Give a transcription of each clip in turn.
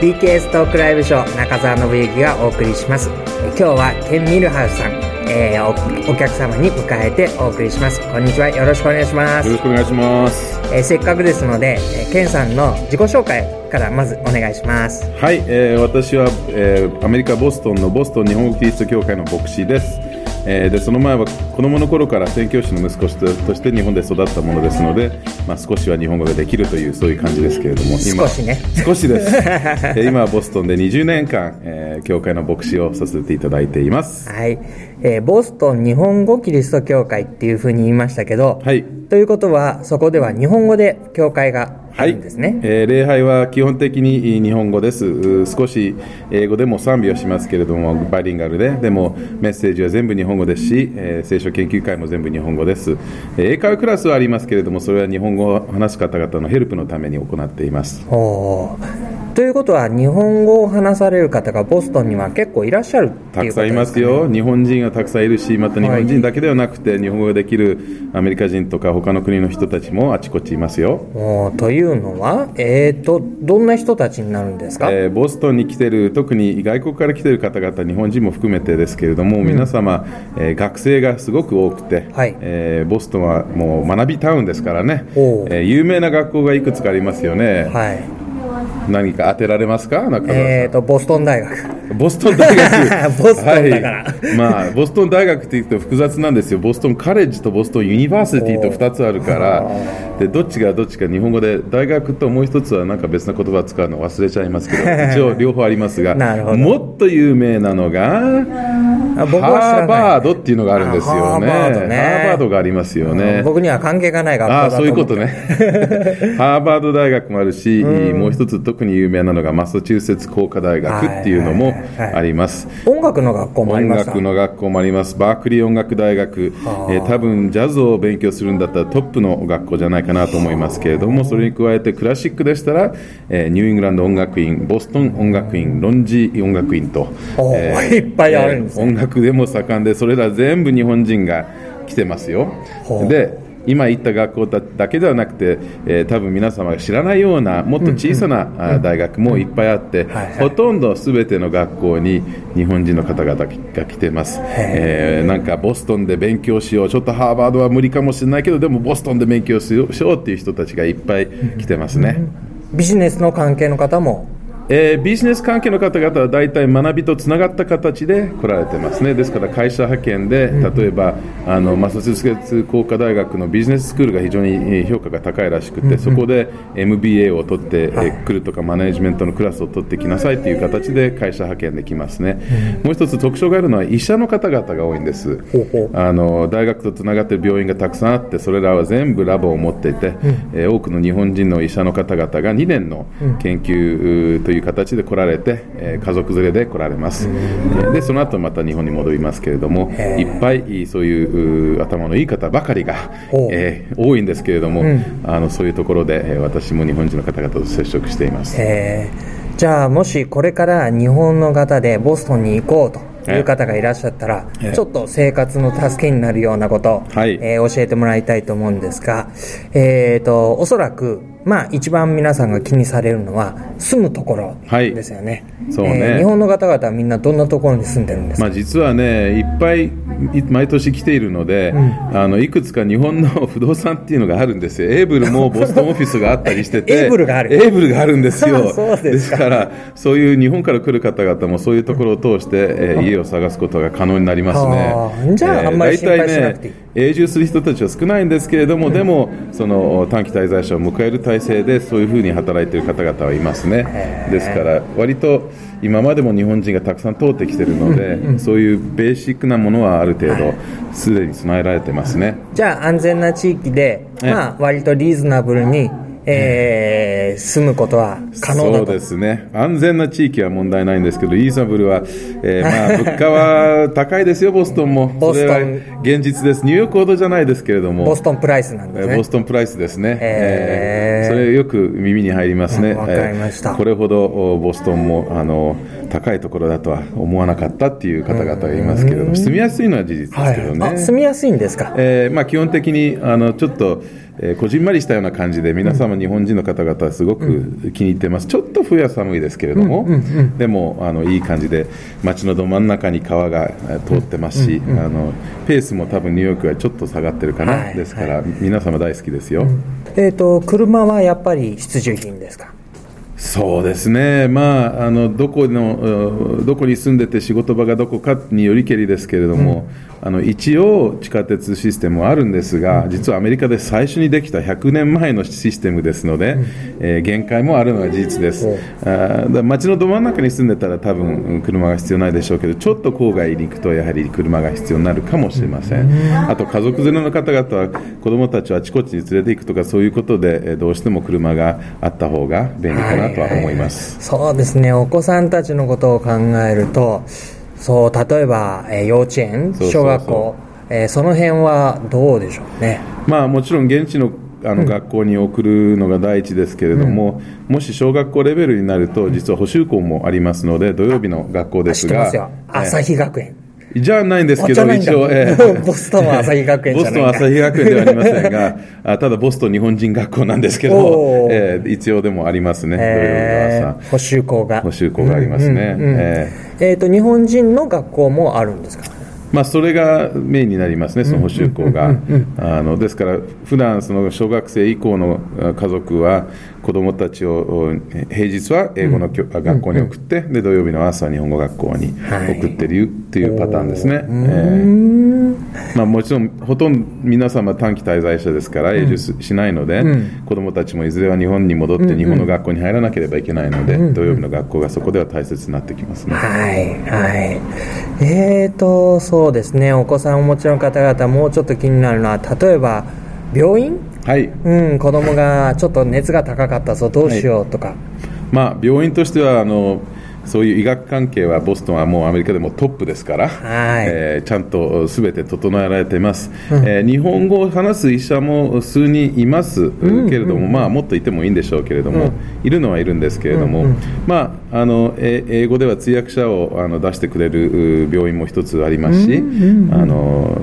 DKS トークライブショー中澤信之がお送りします。今日はケン・ミルハウスさん、えー、おお客様に迎えてお送りします。こんにちは。よろしくお願いします。よろしくお願いします、えーせっかくですので、えーケンさんの自己紹介からまずお願いします。はい、えー私は、えーアメリカ・ボストンのボストン日本語キリスト教会の牧師です、えーでその前は子供の頃から宣教師の息子として日本で育ったものですので、まあ、少しは日本語ができるというそういう感じですけれども今少しね。少しです、えー今はボストンで20年間、えー教会の牧師をさせていただいています。はい、えーボストン日本語キリスト教会っていうふうに言いましたけど、はい。ということはそこでは日本語で教会があるんですね、えー礼拝は基本的に日本語です。う少し英語でも賛美はしますけれどもバイリンガルで。でもメッセージは全部日本語ですし、えー聖書研究会も全部日本語です、えー英会話クラスはありますけれどもそれは日本語を話す方々のヘルプのために行っていますということは日本語を話される方がボストンには結構いらっしゃるっていうことたくさんいますよ、日本人がたくさんいるし、また日本人だけではなくて、日本語ができるアメリカ人とか他の国の人たちもあちこちいますよ。というのは、えー、とどんな人たちになるんですか、えーボストンに来てる特に外国から来てる方々日本人も含めてですけれども、皆様、えー学生がすごく多くて、はい。えーボストンはもう学びタウンですからね、えー有名な学校がいくつかありますよね、はい何か当てられますか？中澤さん。えー、とボストン大学。ボストン大学。ボストンだから。はい、まあボストン大学って言うと複雑なんですよ。ボストンカレッジとボストンユニバーシティと2つあるから。でどっちがどっちか日本語で大学ともう一つはなんか別な言葉を使うの忘れちゃいますけど 一応両方ありますがなるほど。もっと有名なのがハーバードっていうのがあるんですよね。あハーバードね。ハーバードがありますよね。僕には関係がない学校ああだと思って。そういうことね。ハーバード大学もあるし、もう一つ特に有名なのがマサチューセッツ工科大学っていうのもあります、音楽の学校もあり音ました楽の学校もあります、バークリー音楽大学、えー多分ジャズを勉強するんだったらトップの学校じゃないかなと思いますけれども、それに加えてクラシックでしたら、えーニューイングランド音楽院、ボストン音楽院、ロンジー音楽院と、おーいっぱいあるんですね。えー音楽でも盛んで、それら全部日本人が来てますよ。で今言った学校だだけではなくて、えー多分皆様が知らないようなもっと小さな、あ大学もいっぱいあって、ほとんどすべての学校に日本人の方々が来てます、えーなんかボストンで勉強しよう。ちょっとハーバードは無理かもしれないけどでもボストンで勉強しようしようっていう人たちがいっぱい来てますね、ビジネスの関係の方もえービジネス関係の方々は大体学びとつながった形で来られてますね、ですから会社派遣で、例えばあのマサチューセッツ工科大学のビジネススクールが非常にえー評価が高いらしくて、そこで MBA を取って、えー来るとか、マネジメントのクラスを取ってきなさいという形で会社派遣できますね、もう一つ特徴があるのは、医者の方々が多いんです。あの大学とつながっている病院がたくさんあってそれらは全部ラボを持っていて、えー多くの日本人の医者の方々が2年の研究うーという形で来られて、えー家族連れで来られます、えーでその後また日本に戻りますけれどもいっぱいそういう頭のいい方ばかりがえー多いんですけれども、あのそういうところで、えー私も日本人の方々と接触しています。えー。じゃあもしこれから日本の方でボストンに行こうという方がいらっしゃったら、ええ。ちょっと生活の助けになるようなことを、はい。えー教えてもらいたいと思うんですが、えー、とおそらく、まあ、一番皆さんが気にされるのは住むところはいですよね,、そうね。えー日本の方々はみんなどんなところに住んでるんですか、まあ、実はね、いっぱいい毎年来ているので、あのいくつか日本の不動産っていうのがあるんですよ、エーブルもボストンオフィスがあったりしてて、エーブルがある。エーブルがあるんですよ、そうですか。から、そういう日本から来る方々もそういうところを通して、えー家を探すことが可能になりますはあね。じゃああんまり心配しなくていい永住する人たちは少ないんですけれども、でもその短期滞在者を迎える体制でそういうふうに働いている方々はいますね。ですから割と今までも日本人がたくさん通ってきているので、そういうベーシックなものはある程度すでに備えられてますね。じゃあ安全な地域で、ええ。まあ、割とリーズナブルに、えー住むことは可能だと。そうですね。安全な地域は問題ないんですけどリーズナブルは、えーまあ、物価は高いですよボストンも。ボストン。現実です。ニューヨークほどじゃないですけれども。ボストンプライスなんですね。えーボストンプライスですね、えー。えーそれよく耳に入りますね、わかりました。えーこれほどおボストンもあの高いところだとは思わなかったっていう方々がいますけれども住みやすいのは事実ですけどね、あ住みやすいんですか？えーまあ、基本的にあのちょっとえーこじんまりしたような感じで皆様日本人の方々はすごく気に入ってます、ちょっと冬は寒いですけれども、でもあのいい感じで街のど真ん中に川がえー通ってますし、あのペースも多分ニューヨークはちょっと下がってるかな、はいですから、皆様大好きですよ。えっ、と、車はやっぱり必需品ですか？そうですね、まあ、あのどこのうんどこに住んでて仕事場がどこかによりけりですけれども、あの一応、地下鉄システムはあるんですが、実はアメリカで最初にできた100年前のシステムですので、えー限界もあるのは事実です。あーだ街のど真ん中に住んでたら、多分うん車が必要ないでしょうけど、ちょっと郊外に行くと、やはり車が必要になるかもしれません。あと、家族連れの方々は、子供たちをあちこちに連れて行くとか、そういうことで、えーどうしても車があった方が便利かなとは思います。そうですね、お子さんたちのことを考えると、そう、例えば、えー幼稚園、小学校、えーその辺はどうでしょうね？まあ、もちろん現地のあの学校に送るのが第一ですけれども、もし小学校レベルになると、実は補習校もありますので、土曜日の学校ですが。朝日学園。えじゃないんですけど、一応、ええ。ボストン朝日学園じボストン朝日学園ではありませんが、あただボストン日本人学校なんですけどええ一応でもありますね、え朝。ー補習校が。補習校がありますね。うんうんうん。ええ。えっ、と、日本人の学校もあるんですか？まあ、それがメインになりますね、その補習校が。あのですから、普段その小学生以降のあ家族は、子どもたちをお平日は英語の学校に送って、で土曜日の朝は日本語学校にはい送ってるっていうパターンですね。ええまあ、もちろん、ほとんど皆様短期滞在者ですから、永住しないので、子どもたちもいずれは日本に戻って、日本の学校に入らなければいけないので、土曜日の学校がそこでは大切になってきますね。はい、はい。えーと、そうですね、お子さんをお持ちの方々、もうちょっと気になるのは、例えば、病院はい。うん、子供がちょっと熱が高かったぞ、どうしようとか。まあ、病院としてはあのそういう医学関係はボストンはもうアメリカでもトップですから、はい。えーちゃんとすべて整えられています、えー日本語を話す医者も数人いますけれども、まあ、もっといてもいいんでしょうけれども、いるのはいるんですけれども、まあ、あのえー英語では通訳者をあの出してくれるう病院も一つありますし、あの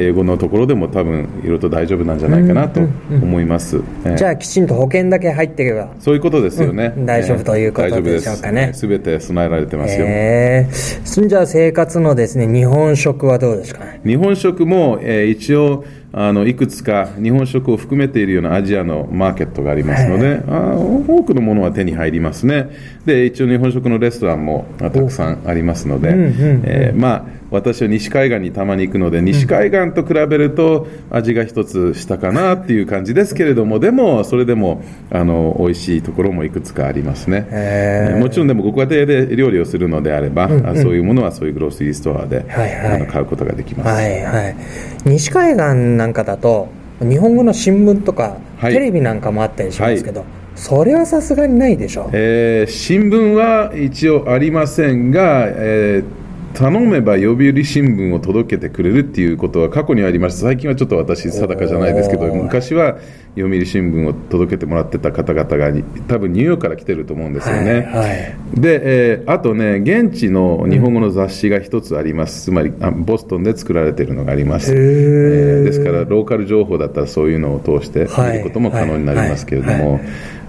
英語のところでも多分いろいろと大丈夫なんじゃないかなと思います。えーじゃあ、きちんと保険だけ入っていけば。そういうことですよね。うん大丈夫ということでしょうかねすべて備えられてますよ。えー、じゃあ生活のですね、日本食はどうですかね？日本食も、えー一応あのいくつか日本食を含めているようなアジアのマーケットがありますので、あー多くのものは手に入りますね。で一応日本食のレストランもあたくさんありますので、えーまあ私は西海岸にたまに行くので西海岸と比べると味が一つ下かなっていう感じですけれどもでもそれでもあの美味しいところもいくつかありますね、えーもちろんでもご家庭で料理をするのであれば、あそういうものはそういうグロースリーストアで、はいはい。あの買うことができます、はいはい。西海岸なんかだと、日本語の新聞とか、はい。テレビなんかもあったりしますけど、それはさすがにないでしょ。えー新聞は一応ありませんが、えー頼めば読売新聞を届けてくれるっていうことは過去にありました。最近はちょっと私定かじゃないですけど昔は読売新聞を届けてもらってた方々が多分ニューヨークから来てると思うんですよね、はいはい。で、えーあとね現地の日本語の雑誌が一つあります、つまりあボストンで作られているのがあります、えーですからローカル情報だったらそういうのを通してはい見ることも可能になりますけれども、はい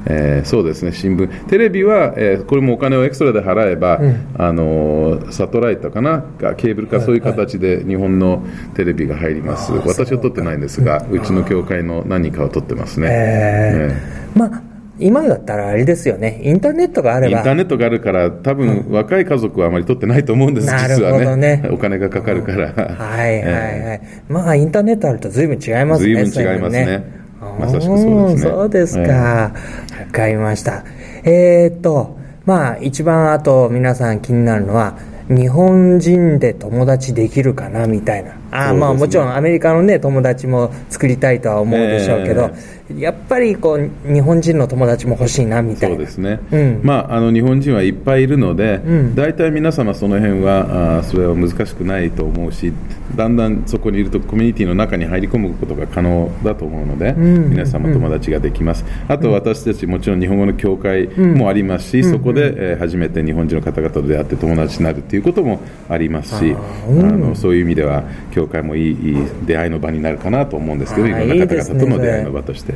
えーそうですね。新聞。テレビは、えーこれもお金をエクストラで払えば、あのーサテライトかな？かケーブルかそういう形で日本のテレビが入ります、私は撮ってないんですが、うちの教会の何人かは撮ってますね、えーまあ、今だったらあれですよね、インターネットがあれば。インター、ネットがあるから多分、若い家族はあまり撮ってないと思うんですなる実はほどね。お金がかかるから、はいはいはい。まあ、インターネットあると随分違いますね。随分違いますねまさしくそうですねそうですか。わ、かりました。えーっと、まあ、一番あと皆さん気になるのは、日本人で友達できるかなみたいな。あーまあもちろんアメリカのね、友達も作りたいとは思うでしょうけど、やっぱりこう、日本人の友達も欲しいなみたいな。そうですね、うん。まあ、あの日本人はいっぱいいるので、ん。大体皆様その辺はあーそれは難しくないと思うしだんだんそこにいるとコミュニティの中に入り込むことが可能だと思うので、ん。皆様友達ができます、あと私たちもちろん日本語の教会もありますし、そこで、えー初めて日本人の方々と出会って友達になるということもありますしあのそういう意味では教教会もいいいい出会いの場になるかなと思うんですけど、いろんな方々との出会いの場として。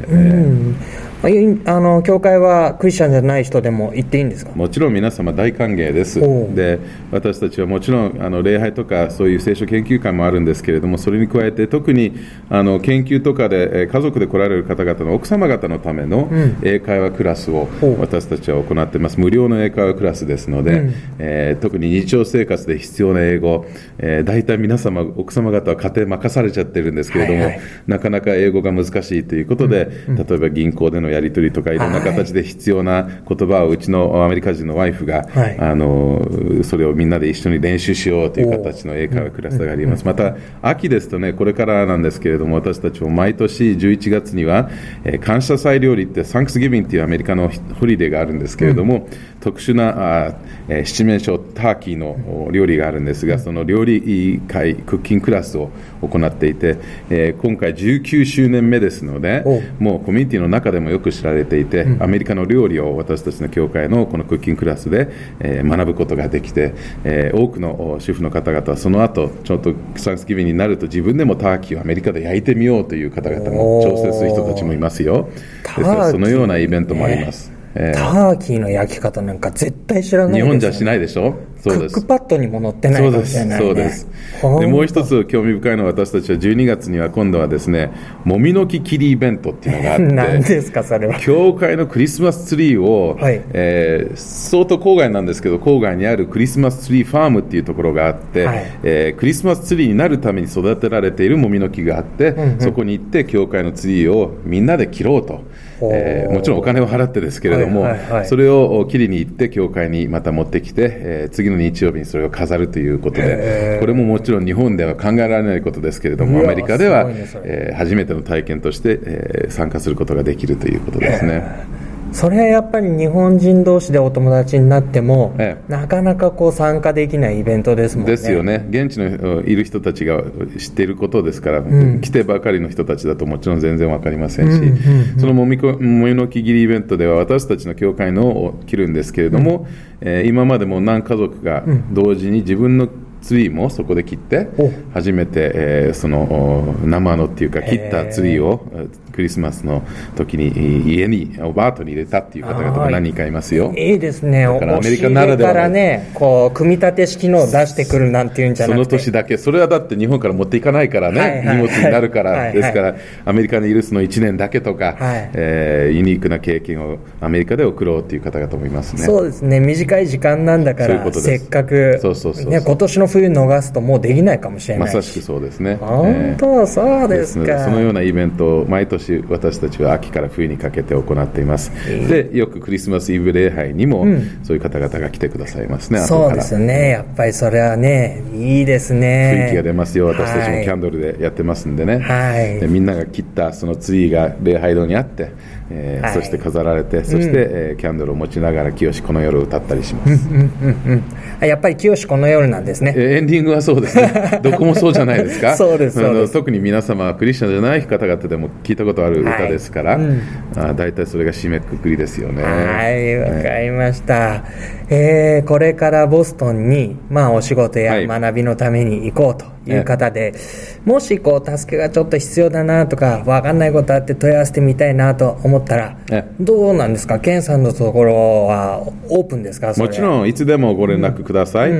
あいあの教会はクリスチャンじゃない人でも行っていいんですか？もちろん皆様大歓迎です。で私たちはもちろんあの礼拝とかそういう聖書研究会もあるんですけれどもそれに加えて特にあの研究とかでえー家族で来られる方々の奥様方のための英会話クラスを私たちは行っています。無料の英会話クラスですので、えー特に日常生活で必要な英語、えー大体皆様奥様方は家庭任されちゃってるんですけれども、はいはい。なかなか英語が難しいということで、例えば銀行でのやり取りとかいろんな形で必要な言葉をうちのアメリカ人のワイフが、はい。あのそれをみんなで一緒に練習しようという形の英会話クラスがあります。また秋ですとねこれからなんですけれども私たちも毎年11月には、えー感謝祭料理ってサンクスギビングっていうアメリカのホリデーがあるんですけれども、特殊なあ、えー七面鳥ターキーのお料理があるんですがその料理会クッキングクラスを行っていて、えー今回19周年目ですのでお。もうコミュニティの中でもよく知られていて、アメリカの料理を私たちの教会のこのクッキングクラスで、えー学ぶことができて、えー多くのお主婦の方々はその後ちょっとサンクスギビングになると自分でもターキーをアメリカで焼いてみようという方々も挑戦する人たちもいますよ。ですからそのようなイベントもあります、えーターキーの焼き方なんか絶対知らないです日本じゃしないでしょ？クックパッドにも載ってないかもしれない、ね、そうです。でもう一つ興味深いのは私たちは12月には今度はですねもみの木切りイベントっていうのがあって 何ですかそれは。教会のクリスマスツリーを、はい。えー相当郊外なんですけど郊外にあるクリスマスツリーファームっていうところがあって、はい。えークリスマスツリーになるために育てられているもみの木があって、そこに行って教会のツリーをみんなで切ろうと、えーもちろんお金を払ってですけれども、はいはいはい。それを切りに行って教会にまた持ってきて、えー次の日曜日にそれを飾るということでこれももちろん日本では考えられないことですけれどもアメリカでは、えー初めての体験として、えー参加することができるということですね。それはやっぱり日本人同士でお友達になっても、ええ。なかなかこう参加できないイベントですもんね。ですよね、現地のうんいる人たちが知っていることですから、来てばかりの人たちだともちろん全然わかりませんし、そのもみこもみの木切りイベントでは私たちの教会のを切るんですけれども、えー今までも何家族が同時に自分のツリーもそこで切ってお。初めて、えーそのお生のっていうか切ったツリーをえークリスマスの時にい家におバートに入れたっていう方々も何人かいますよ。いいですね。おだからアメリカならではの。からねこう組み立て式のを出してくるなんていうんじゃそのなくて。年だけ、それはだって日本から持っていかないからね、はいはいはい。荷物になるから、はいはい。ですから、アメリカにいるその1年だけとか、はい。えーユニークな経験をアメリカで送ろうという方々もいますね。そうですね。短い時間なんだからせっかくそうそうそうそう。ね、今年の冬逃すともうできないかもしれないまさしくそうですね。本当、そうでですかでそのようなイベントを毎年私たちは秋から冬にかけて行っています。で、よくクリスマスイブ礼拝にも、そういう方々が来てくださいますね、そうですね。やっぱりそれはねいいですね。雰囲気が出ますよ、私たちもキャンドドルでやってますんでね、はい。でみんなが切ったそのツリーが礼拝堂にあって、えーはい。そして飾られて、そして、えーキャンドルを持ちながら、清この夜を歌ったりします。やっぱり清この夜なんですね。えーエンディングはそうですね、どこもそうじゃないですか、そうですあの特に皆様はクリスチャンじゃない方々でも聞いたことある歌ですから、あ大体それが締めくくりですよね。はい、わかりました。えーこれからボストンに、まあ、お仕事やはい。学びのために行こうという方で、もし、こう、助けがちょっと必要だなとか、わかんないことあって問い合わせてみたいなと思ったらえ、どうなんですか？ケンさんのところはオープンですか？もちん。ろんいつでもご連絡ください、え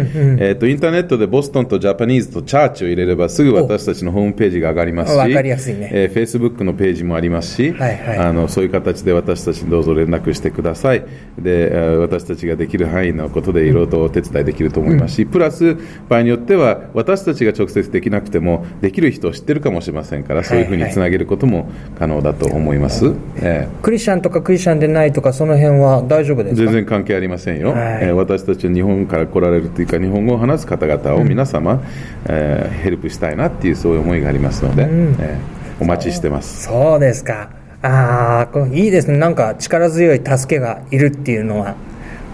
ーとインターネットでボストンとジャパニーズとチャーチを入れればすぐ私たちのホームページが上がりますしわかりやすいね。えのページもありますし、はいはい。あのそういう形で私たちにどうぞ連絡してください。で、えー私たちができる範囲のことでいろいろとお手伝いできると思いますし、プラス場合によっては私たちが直接できなくてもできる人を知ってるかもしれませんからそういうふうにつなげることも可能だと思います、えークリスチャンとかクリスチャンでないとか、その辺は？大丈夫ですか全然関係ありませんよ、はい。えー私たちは日本から来られるというか日本語を話す方々を皆様、えーヘルプしたいなっていうそういう思いがありますので、えーお待ちしてます。そうですか。ああ、いいですね。なんか力強い助けがいるっていうのは、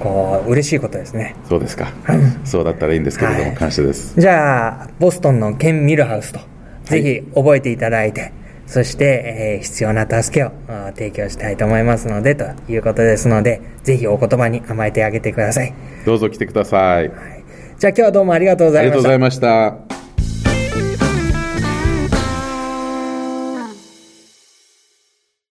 こう、嬉しいことですね。そうですか、そうだったらいいんですけれども、はい。感謝です。じゃあ、ボストンのケン・ミルハウスと、ぜひ覚えていただいて、そして、えー必要な助けを提供したいと思いますので、ということですので、ぜひお言葉に甘えてあげてください。どうぞ来てください。じゃあ今日はどうもありがとうございました。ありがとうござい。ました